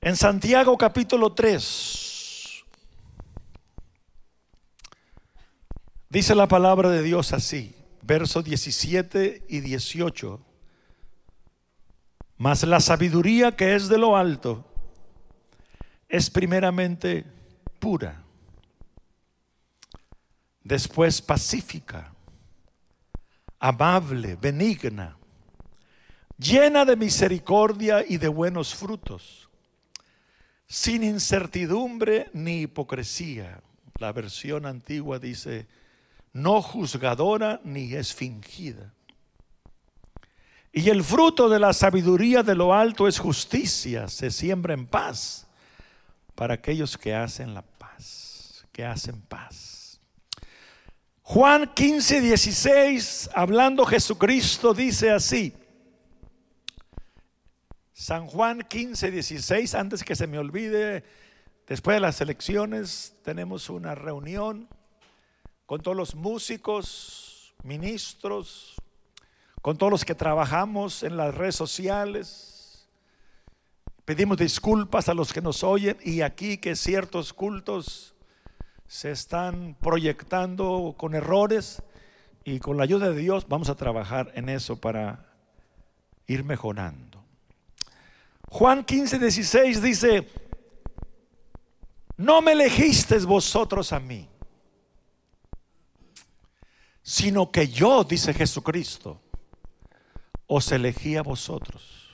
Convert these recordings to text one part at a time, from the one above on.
En Santiago capítulo 3 dice la palabra de Dios así, versos 17 y 18. Mas la sabiduría que es de lo alto es primeramente pura, después pacífica, amable, benigna, llena de misericordia y de buenos frutos, sin incertidumbre ni hipocresía. La versión antigua dice, no juzgadora ni es fingida. Y el fruto de la sabiduría de lo alto es justicia, se siembra en paz para aquellos que hacen la paz, que hacen paz. Juan 15, 16, hablando Jesucristo, dice así. San Juan 15, 16, antes que se me olvide, después de las elecciones tenemos una reunión con todos los músicos, ministros, con todos los que trabajamos en las redes sociales. Pedimos disculpas a los que nos oyen y aquí que ciertos cultos se están proyectando con errores y con la ayuda de Dios vamos a trabajar en eso para ir mejorando. Juan 15, 16 dice, no me elegisteis vosotros a mí, sino que yo, dice Jesucristo, os elegí a vosotros.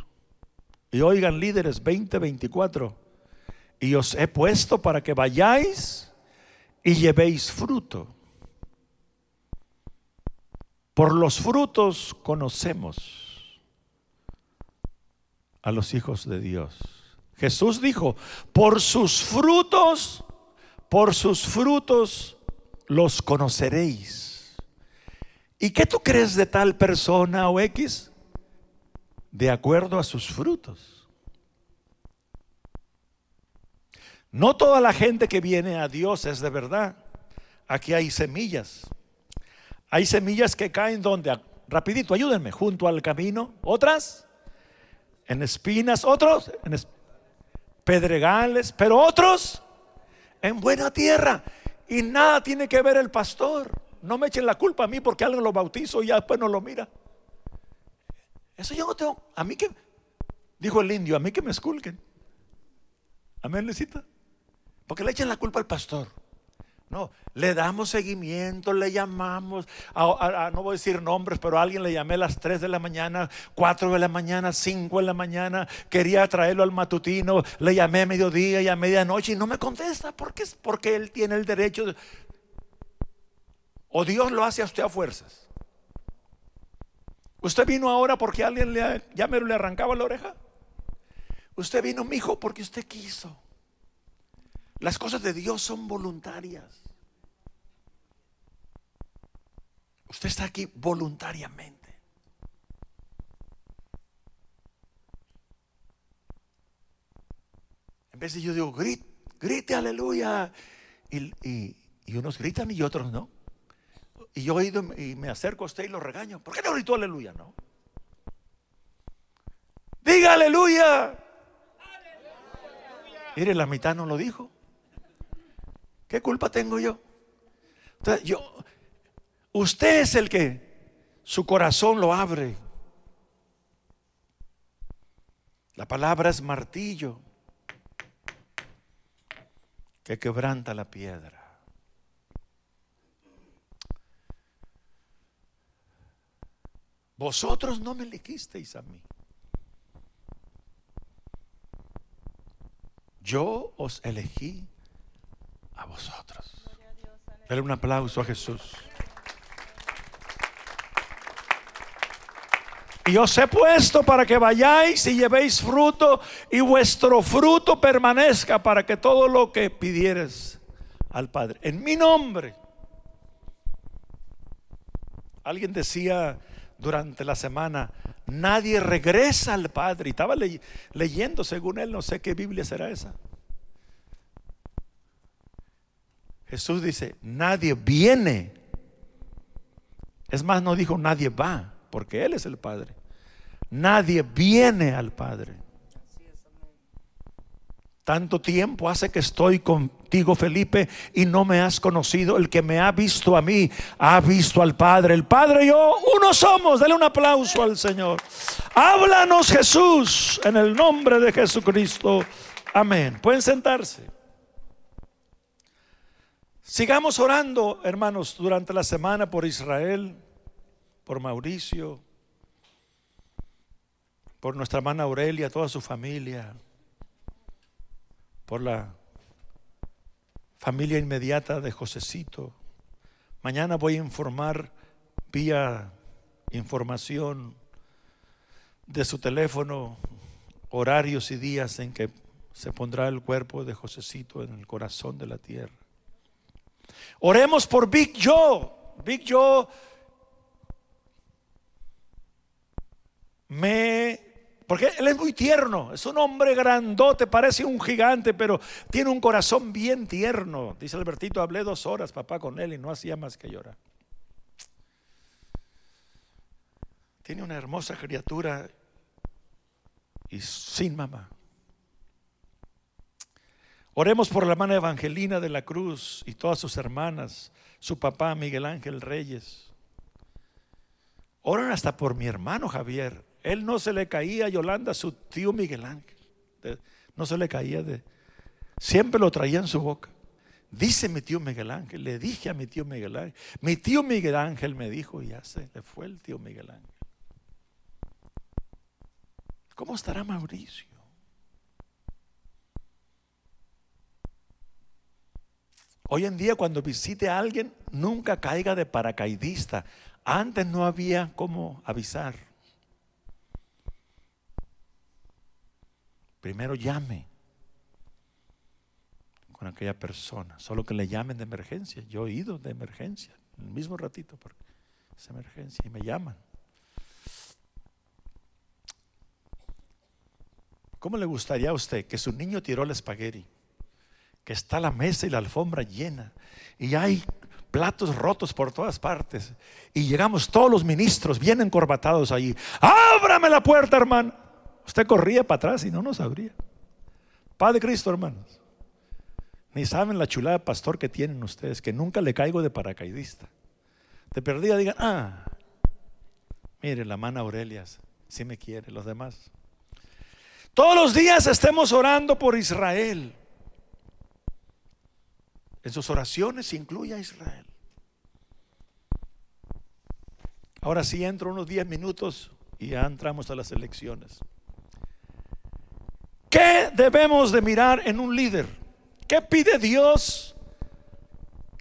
Y oigan líderes 20, 24, y os he puesto para que vayáis y llevéis fruto. Por los frutos conocemos a los hijos de Dios. Jesús dijo, por sus frutos, por sus frutos los conoceréis. ¿Y qué tú crees de tal persona o X? De acuerdo a sus frutos. No toda la gente que viene a Dios es de verdad. Aquí hay semillas. Hay semillas que caen donde, rapidito, ayúdenme, junto al camino. Otras en espinas, otros en pedregales, pero otros en buena tierra. Y nada tiene que ver el pastor. No me echen la culpa a mí porque alguien lo bautizo y ya después no lo mira. Eso yo no tengo. A mí que, dijo el indio, a mí que me esculquen. Amén, necesita. Porque le echen la culpa al pastor. No, le damos seguimiento, le llamamos, no voy a decir nombres, pero a alguien le llamé a las 3 de la mañana, 4 de la mañana, 5 de la mañana, quería traerlo al matutino, le llamé a mediodía y a medianoche y no me contesta, porque, porque él tiene el derecho. o Dios lo hace a usted a fuerzas. ¿Usted vino ahora porque alguien le, ya me le arrancaba la oreja? Usted vino, mi hijo, porque usted quiso. Las cosas de Dios son voluntarias. Usted está aquí voluntariamente. En vez de yo digo, grite, grite aleluya. Y, unos gritan y otros no. Y yo he ido y me acerco a usted y lo regaño. ¿Por qué no gritó aleluya? No. Diga aleluya. Mire, la mitad no lo dijo. ¿Qué culpa tengo yo? yo, usted es el que su corazón lo abre. La palabra es martillo que quebranta la piedra. Vosotros no me elegisteis a mí. Yo os elegí a vosotros. Dale un aplauso a Jesús. Y os he puesto para que vayáis y llevéis fruto y vuestro fruto permanezca para que todo lo que pidieres al Padre, en mi nombre. Alguien decía durante la semana, nadie regresa al Padre. Y estaba leyendo, según él, no sé qué Biblia será esa. Jesús dice, nadie viene. Es más, no dijo nadie va, porque Él es el Padre. nadie viene al Padre. Tanto tiempo hace que estoy contigo, Felipe, y no me has conocido. El que me ha visto a mí, ha visto al Padre. El Padre y yo, uno somos. Dale un aplauso al Señor. Háblanos, Jesús, en el nombre de Jesucristo. Amén. Pueden sentarse. Sigamos orando, hermanos, durante la semana por Israel, por Mauricio, por nuestra hermana Aurelia, toda su familia por la familia inmediata de Josecito. Mañana voy a informar vía información de su teléfono horarios y días en que se pondrá el cuerpo de Josecito en el corazón de la tierra. Oremos por Big Joe. Big Joe me porque él es muy tierno, es un hombre grandote, parece un gigante, pero tiene un corazón bien tierno. Dice Albertito, hablé dos horas, papá, con él y no hacía más que llorar. Tiene una hermosa criatura y sin mamá. Oremos por la hermana Evangelina de la Cruz y todas sus hermanas, su papá Miguel Ángel Reyes. Oran hasta por mi hermano Javier. Él no se le caía a Yolanda, su tío Miguel Ángel. No se le caía de... Siempre lo traía en su boca. Dice mi tío Miguel Ángel, le dije a mi tío Miguel Ángel. Mi tío Miguel Ángel me dijo, ya se le fue el tío Miguel Ángel. ¿Cómo estará Mauricio? Hoy en día cuando visite a alguien, nunca caiga de paracaidista. Antes no había cómo avisar. Primero llame con aquella persona, solo que le llamen de emergencia. Yo he ido de emergencia, en el mismo ratito, porque es emergencia, y me llaman. ¿Cómo le gustaría a usted que su niño tiró el espagueti? Que está la mesa y la alfombra llena, y hay platos rotos por todas partes, y llegamos todos los ministros bien encorbatados allí. Ábrame la puerta, hermano. Usted corría para atrás y no nos abría. Padre Cristo, hermanos. Ni saben la chulada de pastor que tienen ustedes, que nunca le caigo de paracaidista. De perdida digan, ah, mire, la mano Aurelia, si me quiere, los demás. Todos los días estemos orando por Israel. En sus oraciones incluye a Israel. Ahora sí entro unos 10 minutos y ya entramos a las elecciones. ¿Qué debemos de mirar en un líder? ¿Qué pide Dios?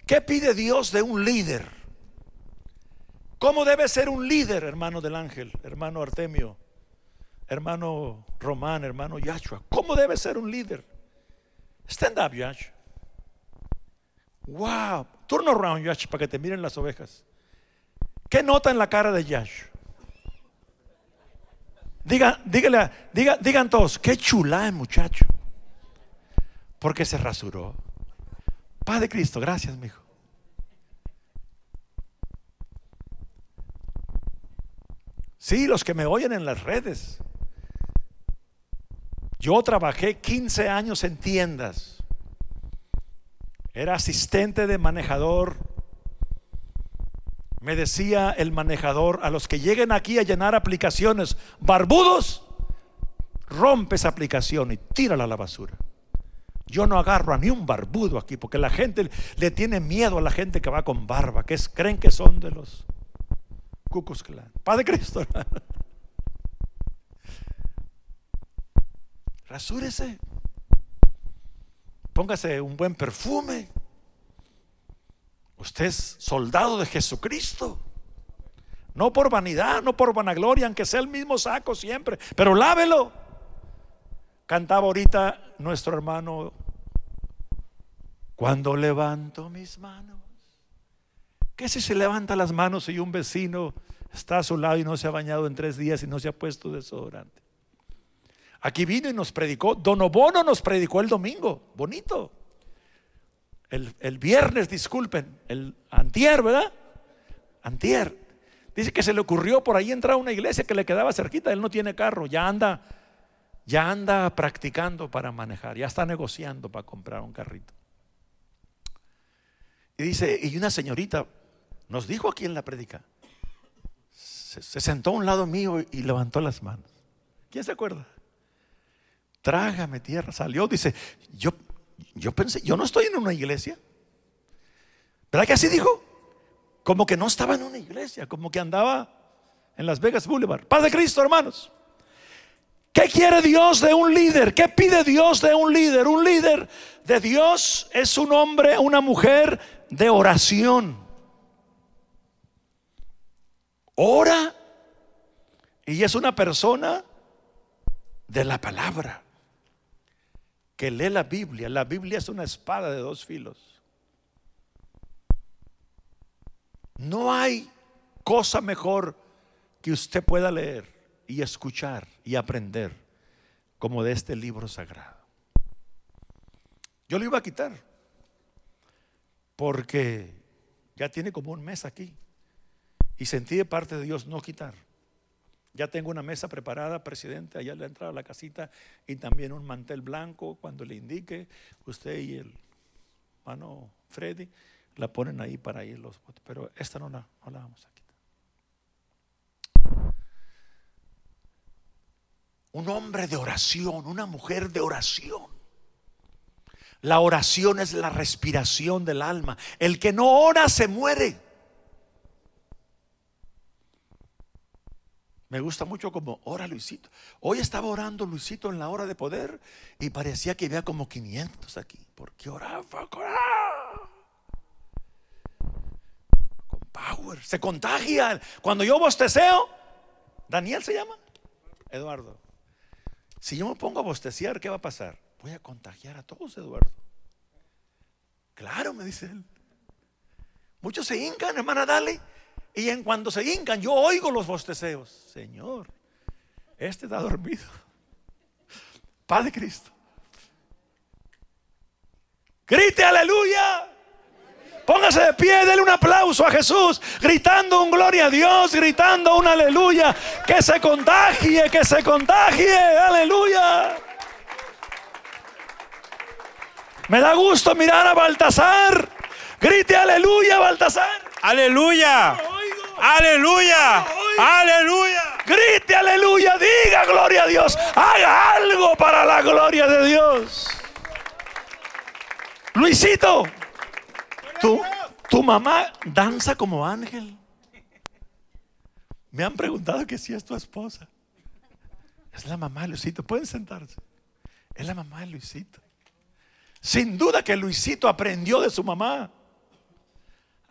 ¿Qué pide Dios de un líder? ¿Cómo debe ser un líder, hermano del ángel, hermano Artemio, hermano Román, hermano Yahshua? ¿Cómo debe ser un líder? Stand up, Yahshua. Wow. Turn around, Yahshua, para que te miren las ovejas. ¿Qué nota en la cara de Yahshua? Diga, dígale, diga, digan todos, qué chula el muchacho. Porque se rasuró. Padre Cristo, gracias, mi hijo. Sí, los que me oyen en las redes. Yo trabajé 15 años en tiendas. Era asistente de manejador me decía el manejador, a los que lleguen aquí a llenar aplicaciones barbudos, rompe esa aplicación y tírala a la basura. Yo no agarro a ni un barbudo aquí, porque la gente le tiene miedo a la gente que va con barba, que creen que son de los cucos clan. Padre Cristo. Rasúrese. Póngase un buen perfume. Usted es soldado de Jesucristo. No por vanidad, no por vanagloria, aunque sea el mismo saco siempre, pero lávelo. Cantaba ahorita nuestro hermano, cuando levanto mis manos. ¿Qué si se levanta las manos y un vecino está a su lado y no se ha bañado en tres días y no se ha puesto desodorante? Aquí vino y nos predicó, Don Obono nos predicó el domingo, bonito el, viernes, disculpen, el antier, ¿verdad? Antier. Dice que se le ocurrió por ahí entrar a una iglesia que le quedaba cerquita. Él no tiene carro, ya anda, ya anda practicando para manejar, ya está negociando para comprar un carrito. Y dice, y una señorita nos dijo aquí en la predica, se, se sentó a un lado mío y levantó las manos. ¿Quién se acuerda? Trágame tierra, salió, dice, yo, yo pensé, yo no estoy en una iglesia. ¿Verdad que así dijo? Como que no estaba en una iglesia, como que andaba en Las Vegas Boulevard. Paz de Cristo, hermanos. ¿Qué quiere Dios de un líder? ¿Qué pide Dios de un líder? Un líder de Dios es un hombre, una mujer de oración. Ora y es una persona de la palabra que lee la Biblia. La Biblia es una espada de dos filos. No hay cosa mejor que usted pueda leer y escuchar y aprender como de este libro sagrado. Yo lo iba a quitar porque ya tiene como un mes aquí y sentí de parte de Dios no quitar. Ya tengo una mesa preparada, presidente, allá le entrada a la casita y también un mantel blanco cuando le indique usted y el hermano Freddy la ponen ahí para ir los botes. Pero esta no la, no la vamos a quitar. Un hombre de oración, una mujer de oración. La oración es la respiración del alma. El que no ora se muere. Me gusta mucho como ora Luisito. Hoy estaba orando Luisito en la hora de poder y parecía que había como 500 aquí. Porque oraba, oraba power, se contagia. Cuando yo bosteceo, Daniel se llama, Eduardo. Si yo me pongo a bostecear, ¿qué va a pasar? Voy a contagiar a todos, Eduardo. Claro, me dice él. Muchos se hincan, hermana, dale. Y en cuando se hincan, yo oigo los bosteceos. Señor, este está dormido. Padre Cristo. Grite aleluya. Póngase de pie, denle un aplauso a Jesús, gritando un gloria a Dios, gritando un aleluya. Que se contagie, que se contagie, aleluya. Me da gusto mirar a Baltasar. Grite aleluya, Baltasar. Aleluya. Aleluya. Aleluya. Grite aleluya, diga gloria a Dios. Haga algo para la gloria de Dios. Luisito, tu, mamá danza como ángel. Me han preguntado que si es tu esposa. Es la mamá de Luisito. Pueden sentarse. Es la mamá de Luisito. Sin duda que Luisito aprendió de su mamá.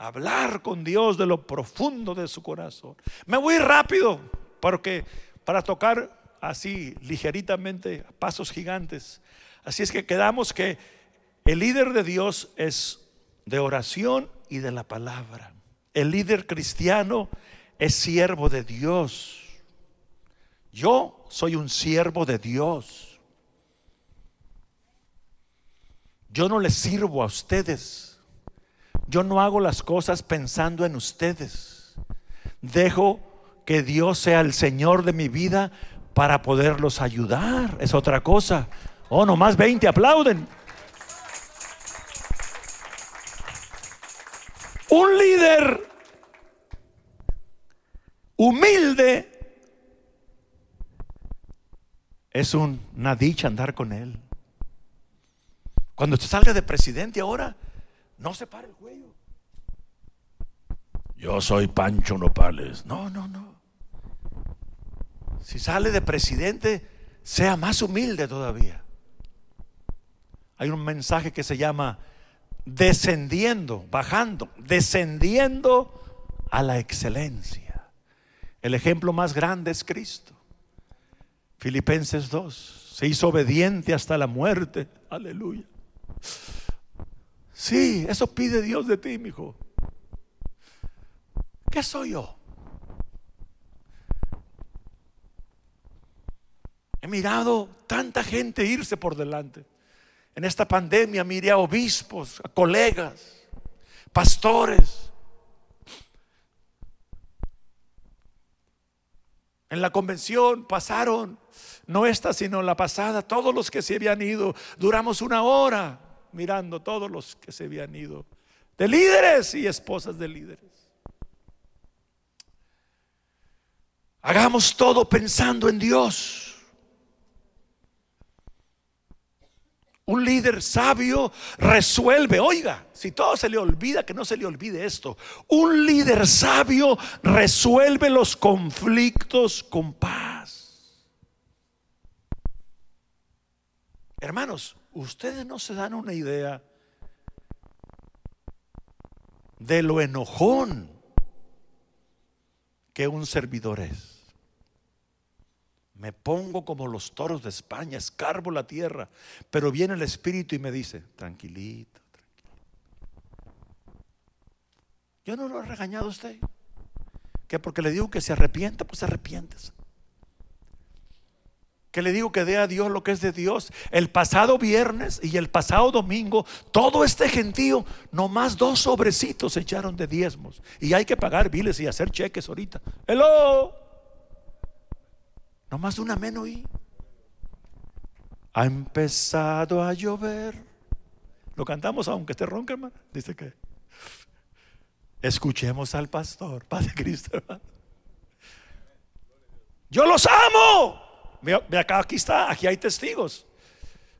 Hablar con Dios de lo profundo de su corazón. Me voy rápido porque para tocar así ligeritamente pasos gigantes. Así es que quedamos que el líder de Dios es de oración y de la palabra. El líder cristiano es siervo de Dios. Yo soy un siervo de Dios. Yo no les sirvo a ustedes. Yo no hago las cosas pensando en ustedes. Dejo que Dios sea el Señor de mi vida para poderlos ayudar. Es otra cosa. Oh, nomás 20 aplauden. Un líder humilde es una dicha andar con él. Cuando usted salga de presidente ahora, no se pare el cuello. Yo soy Pancho Nopales. No, no, no. Si sale de presidente, sea más humilde todavía. Hay un mensaje que se llama descendiendo, bajando, descendiendo a la excelencia. El ejemplo más grande es Cristo. Filipenses 2, se hizo obediente hasta la muerte. Aleluya. Sí, eso pide Dios de ti, mi hijo. ¿Qué soy yo? He mirado tanta gente irse por delante. En esta pandemia miré a obispos, a colegas, pastores. En la convención pasaron, no esta, sino la pasada, todos los que se habían ido. Duramos una hora mirando todos los que se habían ido. De líderes y esposas de líderes. Hagamos todo pensando en Dios. Un líder sabio resuelve, oiga, si todo se le olvida, que no se le olvide esto. Un líder sabio resuelve los conflictos con paz. Hermanos, ustedes no se dan una idea de lo enojón que un servidor es. Me pongo como los toros de España, escarbo la tierra, pero viene el Espíritu y me dice, tranquilito, tranquilito. Yo no lo he regañado a usted. Que porque le digo que se arrepienta, pues se arrepientes. Que le digo que dé a Dios lo que es de Dios. El pasado viernes y el pasado domingo, todo este gentío, nomás dos sobrecitos se echaron de diezmos. Y hay que pagar biles y hacer cheques ahorita. Hello. No más una menos y ha empezado a llover. Lo cantamos aunque esté ronca, hermano. Dice que escuchemos al pastor, Padre Cristo, hermano. Yo los amo. Ve acá, aquí está, aquí hay testigos.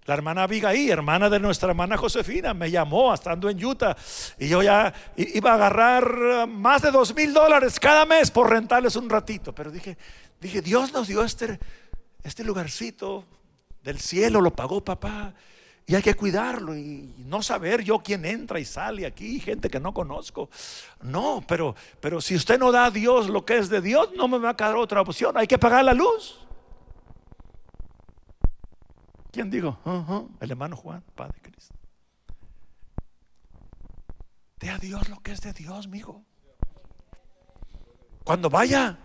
La hermana Abigail, hermana de nuestra hermana Josefina, me llamó estando en Utah y yo ya iba a agarrar más de dos mil dólares cada mes por rentarles un ratito. Pero dije, Dije, Dios nos dio este, este lugarcito del cielo, lo pagó papá. Y hay que cuidarlo y no saber yo quién entra y sale aquí, gente que no conozco. No, pero, pero si usted no da a Dios lo que es de Dios, no me va a quedar otra opción. Hay que pagar la luz. ¿Quién digo? el hermano Juan, Padre Cristo. Dé a Dios lo que es de Dios, mijo. Cuando vaya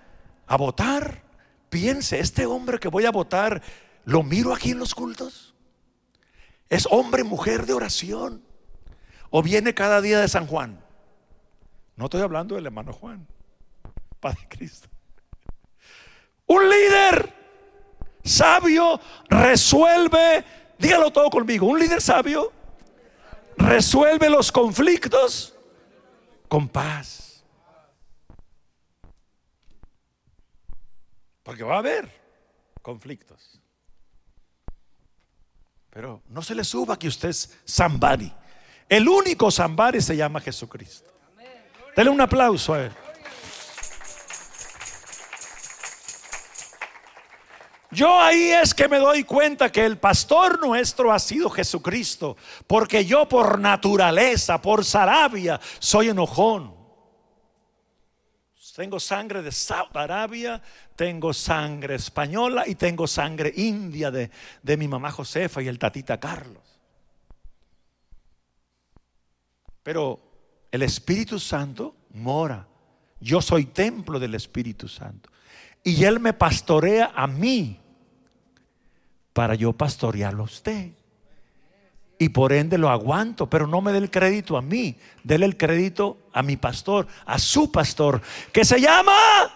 a votar, Piense, este hombre que voy a votar, ¿lo miro aquí en los cultos? ¿Es hombre, mujer de oración? ¿O viene cada día de San Juan? No estoy hablando del hermano Juan, Padre Cristo. Un líder sabio resuelve, dígalo todo conmigo, un líder sabio resuelve los conflictos con paz. Porque va a haber conflictos. Pero no se le suba que usted es somebody. El único somebody se llama Jesucristo. Dele un aplauso a él. Yo ahí es que me doy cuenta que el pastor nuestro ha sido Jesucristo, porque yo por naturaleza, por Sarabia, soy enojón. Tengo sangre de Saudi Arabia, tengo sangre española y tengo sangre india de, de mi mamá Josefa y el tatita Carlos. Pero el Espíritu Santo mora. Yo soy templo del Espíritu Santo. Y Él me pastorea a mí para yo pastorearlo a usted y por ende lo aguanto, pero no me dé el crédito a mí, déle el crédito a mi pastor, a su pastor, que se llama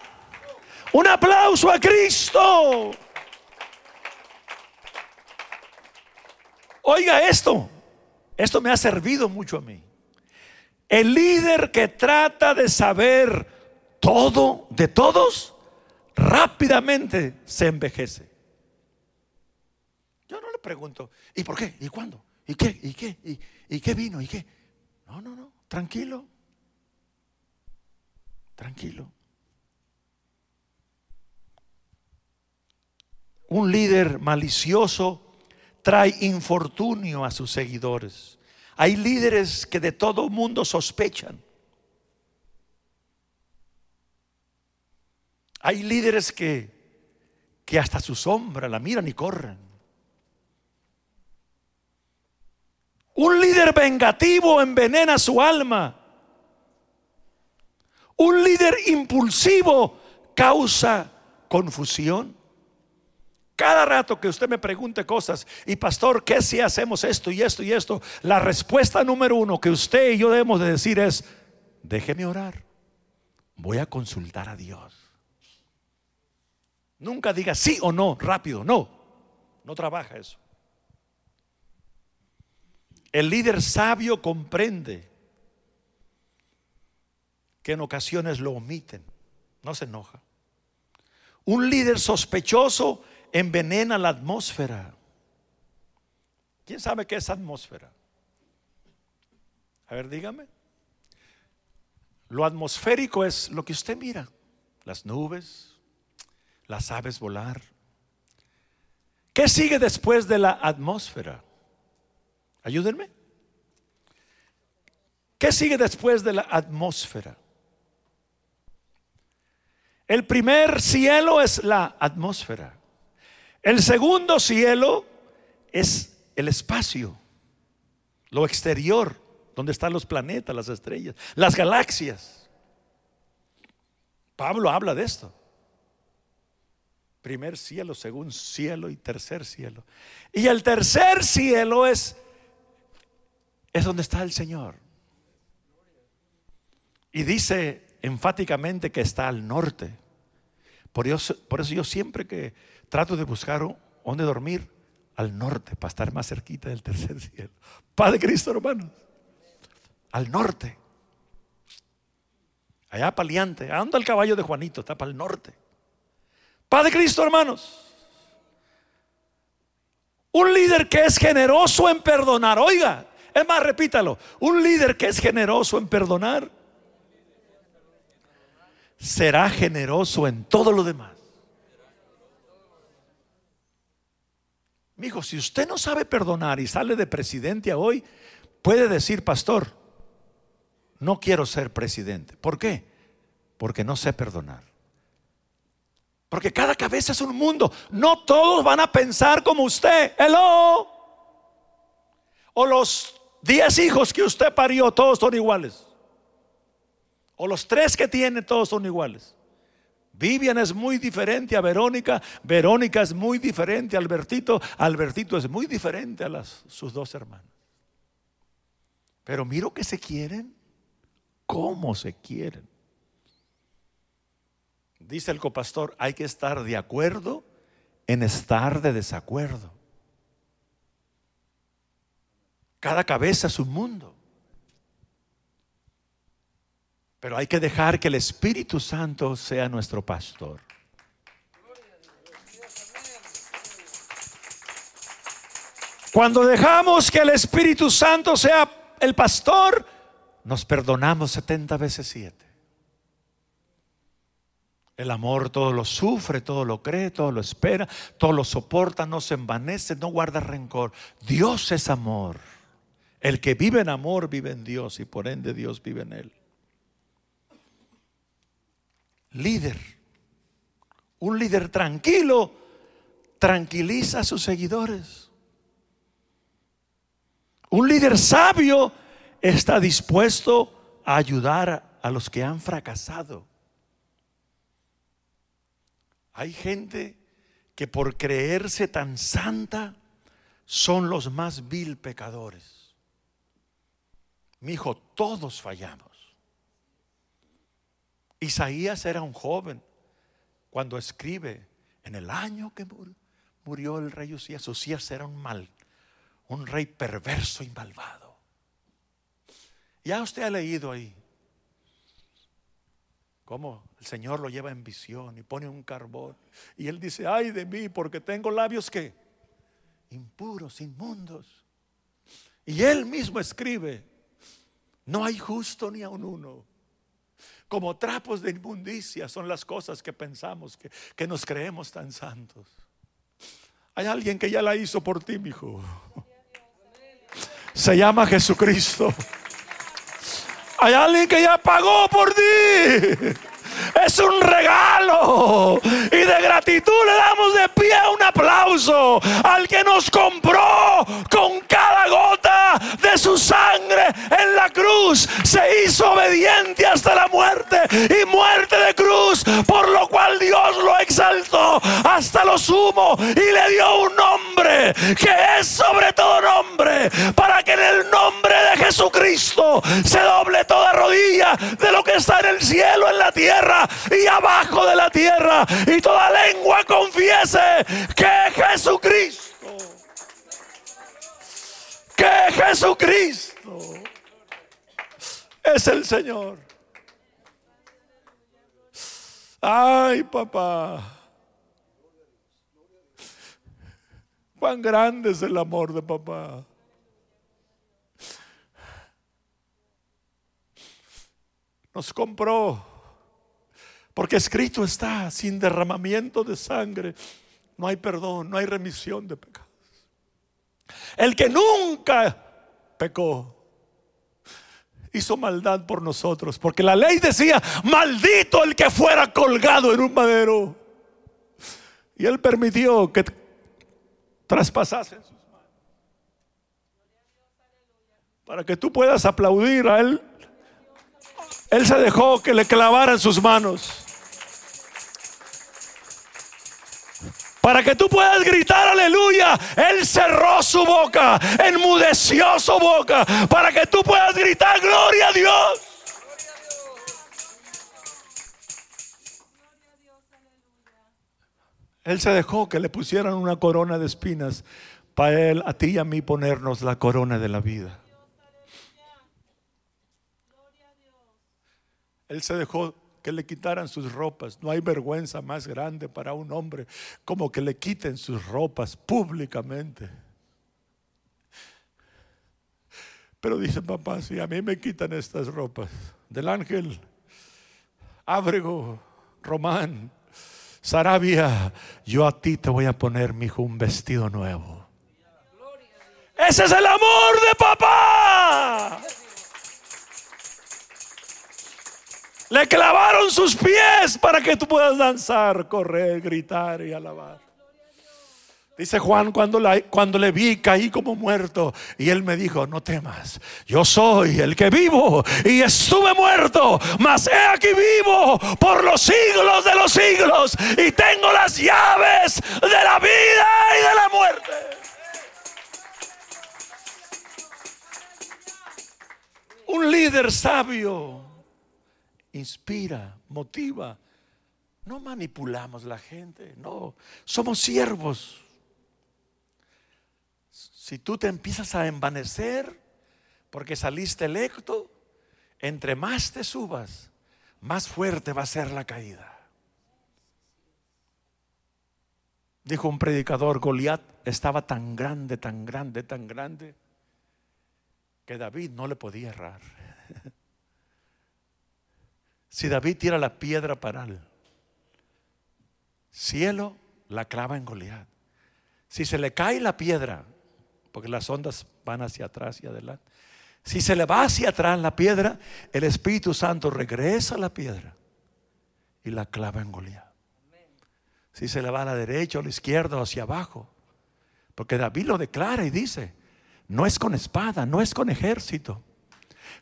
un aplauso a Cristo. Oiga esto, esto me ha servido mucho a mí. El líder que trata de saber todo de todos, rápidamente se envejece. Yo no le pregunto, ¿y por qué? ¿Y cuándo? ¿Y qué? ¿Y qué? ¿Y, qué vino? ¿Y qué? No, no, no. Tranquilo. Tranquilo. Un líder malicioso trae infortunio a sus seguidores. Hay líderes que de todo mundo sospechan. Hay líderes que, que hasta su sombra la miran y corren. Un líder vengativo envenena su alma. Un líder impulsivo causa confusión. Cada rato que usted me pregunte cosas, y pastor, ¿qué si hacemos esto y esto y esto? La respuesta número uno que usted y yo debemos de decir es, déjeme orar, voy a consultar a Dios. Nunca diga sí o no, rápido, no. No trabaja eso. El líder sabio comprende que en ocasiones lo omiten, no se enoja. Un líder sospechoso envenena la atmósfera. ¿Quién sabe qué es atmósfera? A ver, dígame. Lo atmosférico es lo que usted mira, las nubes, las aves volar. ¿Qué sigue después de la atmósfera? Ayúdenme. ¿Qué sigue después de la atmósfera? El primer cielo es la atmósfera. El segundo cielo es el espacio, lo exterior, donde están los planetas, las estrellas, las galaxias. Pablo habla de esto. Primer cielo, segundo cielo y tercer cielo. Y el tercer cielo es es donde está el Señor. Y dice enfáticamente que está al norte. Por eso, por eso yo siempre que trato de buscar dónde dormir, al norte, para estar más cerquita del tercer cielo. Padre Cristo, hermanos. Al norte. Allá paliante. Anda el caballo de Juanito, está para el norte. Padre Cristo, hermanos. Un líder que es generoso en perdonar. Oiga, es más, repítalo. Un líder que es generoso en perdonar será generoso en todo lo demás. Mijo, si usted no sabe perdonar y sale de presidente hoy, puede decir, pastor, no quiero ser presidente. ¿Por qué? Porque no sé perdonar. Porque cada cabeza es un mundo. No todos van a pensar como usted. Hello. O los diez hijos que usted parió, todos son iguales. O los tres que tiene, todos son iguales. Vivian es muy diferente a Verónica, Verónica es muy diferente a Albertito, Albertito es muy diferente a sus dos hermanas. Pero miro que se quieren, cómo se quieren. Dice el copastor, hay que estar de acuerdo en estar de desacuerdo. Cada cabeza es un mundo. Pero hay que dejar que el Espíritu Santo sea nuestro pastor. Cuando dejamos que el Espíritu Santo sea el pastor, nos perdonamos 70 veces 7. El amor todo lo sufre, todo lo cree, todo lo espera, todo lo soporta, no se envanece, no guarda rencor. Dios es amor. El que vive en amor vive en Dios y por ende Dios vive en él líder. Un líder tranquilo tranquiliza a sus seguidores. Un líder sabio está dispuesto a ayudar a los que han fracasado. Hay gente que por creerse tan santa son los más vil pecadores. Mi hijo, todos fallamos. Isaías era un joven cuando escribe en el año que murió el rey Usías. Usías era un mal, un rey perverso y malvado. Ya usted ha leído ahí cómo el Señor lo lleva en visión y pone un carbón. Y él dice, ay de mí, porque tengo labios que impuros, inmundos. Y él mismo escribe, no hay justo ni a un uno como trapos de inmundicia son las cosas que pensamos, que, que nos creemos tan santos. Hay alguien que ya la hizo por ti, mi hijo. Se llama Jesucristo. Hay alguien que ya pagó por ti. Es un regalo. Y de gratitud le damos de pie un aplauso al que nos compró con cada gota de su sangre en la cruz. Se hizo obediente hasta la muerte y muerte de cruz, por lo cual Dios lo exaltó hasta lo sumo y le dio un nombre que es sobre todo nombre, para que en el nombre de Jesucristo se doble toda rodilla de lo que está en el cielo, en la tierra y abajo de la tierra, y toda lengua confiese que Jesucristo, Jesucristo es el Señor. Ay, papá. Cuán grande es el amor de papá. Nos compró. Porque escrito está, sin derramamiento de sangre, no hay perdón, no hay remisión de pecados. El que nunca pecó, hizo maldad por nosotros, porque la ley decía, maldito el que fuera colgado en un madero. Y él permitió que traspasasen sus manos. Para que tú puedas aplaudir a él. Él se dejó que le clavaran sus manos. Para que tú puedas gritar aleluya, Él cerró su boca, enmudeció su boca, para que tú puedas gritar gloria a Dios. Él se dejó que le pusieran una corona de espinas para Él, a ti y a mí ponernos la corona de la vida. Él se dejó que le quitaran sus ropas. No hay vergüenza más grande para un hombre como que le quiten sus ropas públicamente. Pero dice papá, si a mí me quitan estas ropas del ángel, Ábrego, Román, Sarabia, yo a ti te voy a poner, mi hijo, un vestido nuevo. Ese es el amor de papá. Le clavaron sus pies para que tú puedas danzar, correr, gritar y alabar. Dice Juan, cuando, cuando le vi caí como muerto y él me dijo, no temas, yo soy el que vivo y estuve muerto, mas he aquí vivo por los siglos de los siglos y tengo las llaves de la vida y de la muerte. Un líder sabio inspira, motiva. No manipulamos la gente, no, somos siervos. Si tú te empiezas a envanecer porque saliste electo, entre más te subas, más fuerte va a ser la caída. Dijo un predicador, Goliat estaba tan grande, tan grande, tan grande, que David no le podía errar. Si David tira la piedra para el cielo, la clava en Goliat. Si se le cae la piedra, porque las ondas van hacia atrás y adelante. Si se le va hacia atrás la piedra, el Espíritu Santo regresa a la piedra y la clava en Goliat. Si se le va a la derecha o a la izquierda o hacia abajo. Porque David lo declara y dice, no es con espada, no es con ejército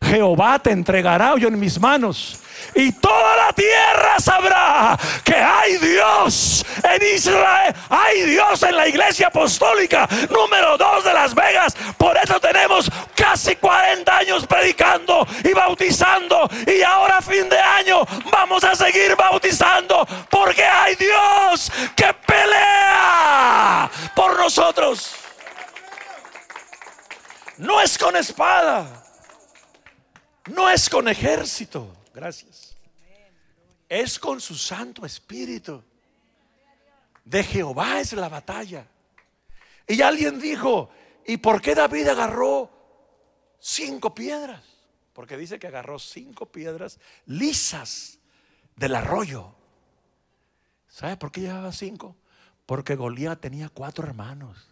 Jehová te entregará hoy en mis manos. Y toda la tierra sabrá que hay Dios en Israel. Hay Dios en la iglesia apostólica número 2 de Las Vegas. Por eso tenemos casi 40 años predicando y bautizando. Y ahora fin de año vamos a seguir bautizando. Porque hay Dios que pelea por nosotros. No es con espada no es con ejército, gracias. Es con su Santo Espíritu. De Jehová es la batalla. Y alguien dijo, ¿y por qué David agarró cinco piedras? Porque dice que agarró cinco piedras lisas del arroyo. ¿Sabe por qué llevaba cinco? Porque Goliat tenía cuatro hermanos,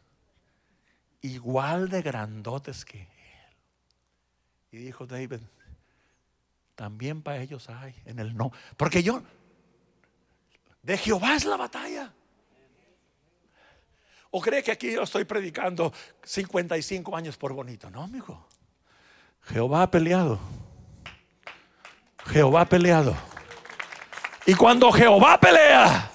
igual de grandotes que él. Y dijo David, también para ellos hay en el no. Porque yo, de Jehová es la batalla. ¿O cree que aquí yo estoy predicando 55 años por bonito? No, amigo. Jehová ha peleado. Jehová ha peleado. Y cuando Jehová pelea,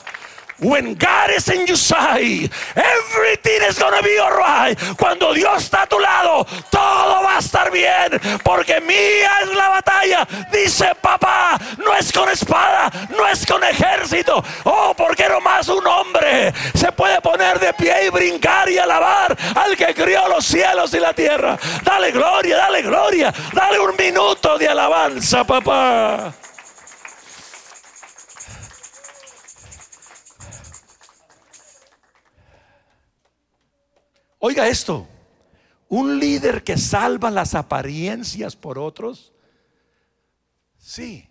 When God is in your side, everything is gonna be alright. Cuando Dios está a tu lado, todo va a estar bien. Porque mía es la batalla. Dice papá, no es con espada, no es con ejército. Oh, porque nomás un hombre se puede poner de pie y brincar y alabar al que crió los cielos y la tierra. Dale gloria, dale gloria, dale un minuto de alabanza, papá. Oiga esto, un líder que salva las apariencias por otros, sí.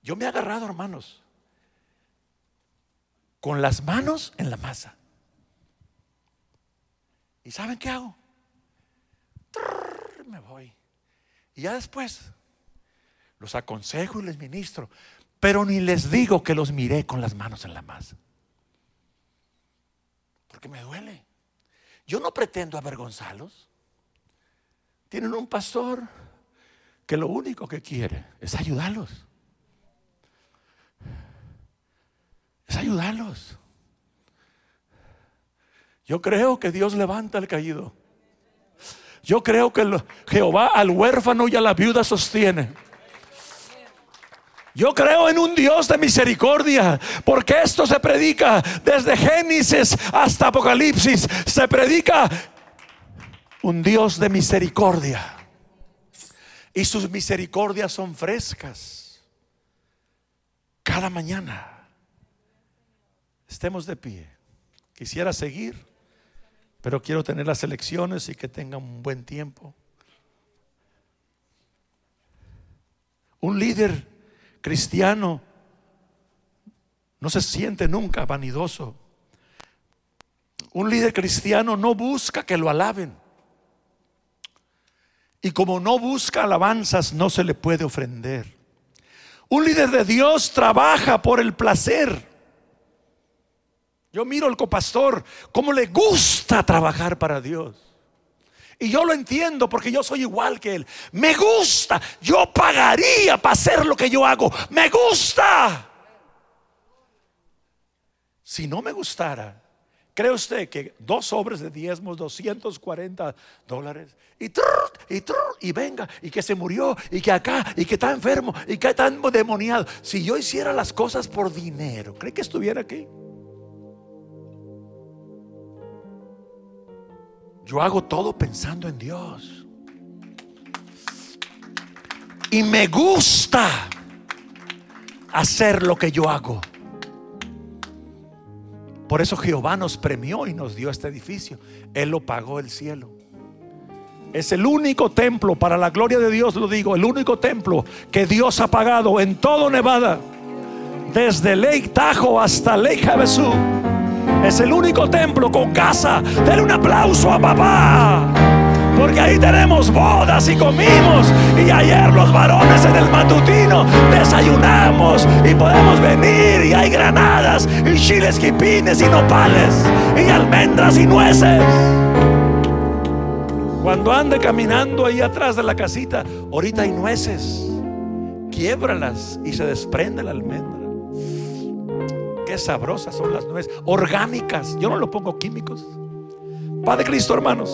Yo me he agarrado, hermanos, con las manos en la masa. ¿Y saben qué hago? me voy. Y ya después los aconsejo y les ministro, pero ni les digo que los miré con las manos en la masa porque me duele. Yo no pretendo avergonzarlos. Tienen un pastor que lo único que quiere es ayudarlos. Es ayudarlos. Yo creo que Dios levanta al caído. Yo creo que Jehová al huérfano y a la viuda sostiene. Yo creo en un Dios de misericordia, porque esto se predica desde Génesis hasta Apocalipsis. Se predica un Dios de misericordia. Y sus misericordias son frescas. Cada mañana. Estemos de pie. Quisiera seguir, pero quiero tener las elecciones y que tengan un buen tiempo. Un líder cristiano no se siente nunca vanidoso. Un líder cristiano no busca que lo alaben. Y como no busca alabanzas, no se le puede ofender. Un líder de Dios trabaja por el placer. Yo miro al copastor, cómo le gusta trabajar para Dios. Y yo lo entiendo porque yo soy igual que él. Me gusta. Yo pagaría para hacer lo que yo hago. Me gusta. Si no me gustara, ¿cree usted que dos sobres de diezmos, 240 dólares, y, y, y venga, y que se murió, y que acá, y que está enfermo, y que está demoniado? Si yo hiciera las cosas por dinero, ¿cree que estuviera aquí? Yo hago todo pensando en Dios. Y me gusta hacer lo que yo hago. Por eso Jehová nos premió y nos dio este edificio. Él lo pagó el cielo. Es el único templo, para la gloria de Dios lo digo, el único templo que Dios ha pagado en todo Nevada, desde Lake Tahoe hasta Lake Havasu es el único templo con casa. Denle un aplauso a papá. Porque ahí tenemos bodas y comimos. Y ayer los varones en el matutino desayunamos. Y podemos venir y hay granadas y chiles quipines y nopales. Y almendras y nueces. Cuando ande caminando ahí atrás de la casita, ahorita hay nueces. Quiebralas y se desprende la almendra. Qué sabrosas son las nueces, orgánicas. Yo no lo pongo químicos. Padre Cristo, hermanos.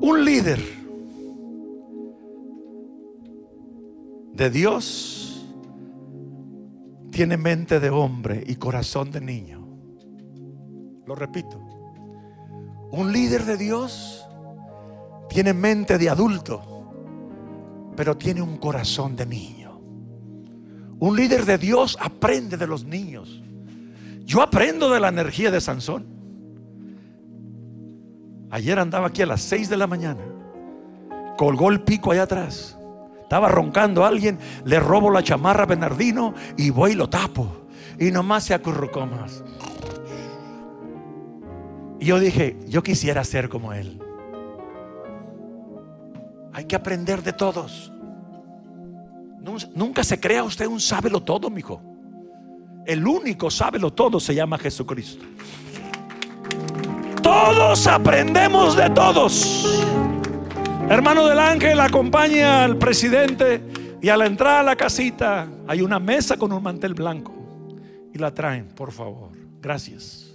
Un líder de Dios tiene mente de hombre y corazón de niño. Lo repito. Un líder de Dios tiene mente de adulto, pero tiene un corazón de niño. Un líder de Dios aprende de los niños. Yo aprendo de la energía de Sansón. Ayer andaba aquí a las 6 de la mañana. Colgó el pico allá atrás. Estaba roncando alguien. Le robo la chamarra a Bernardino y voy y lo tapo. Y nomás se acurrucó más. Y yo dije, yo quisiera ser como él. Hay que aprender de todos. Nunca se crea usted un sábelo todo, mijo. El único sábelo todo se llama Jesucristo. Todos aprendemos de todos. Hermano del ángel, acompaña al presidente Y a la entrada a la casita hay una mesa con un mantel blanco. Y la traen, por favor. Gracias.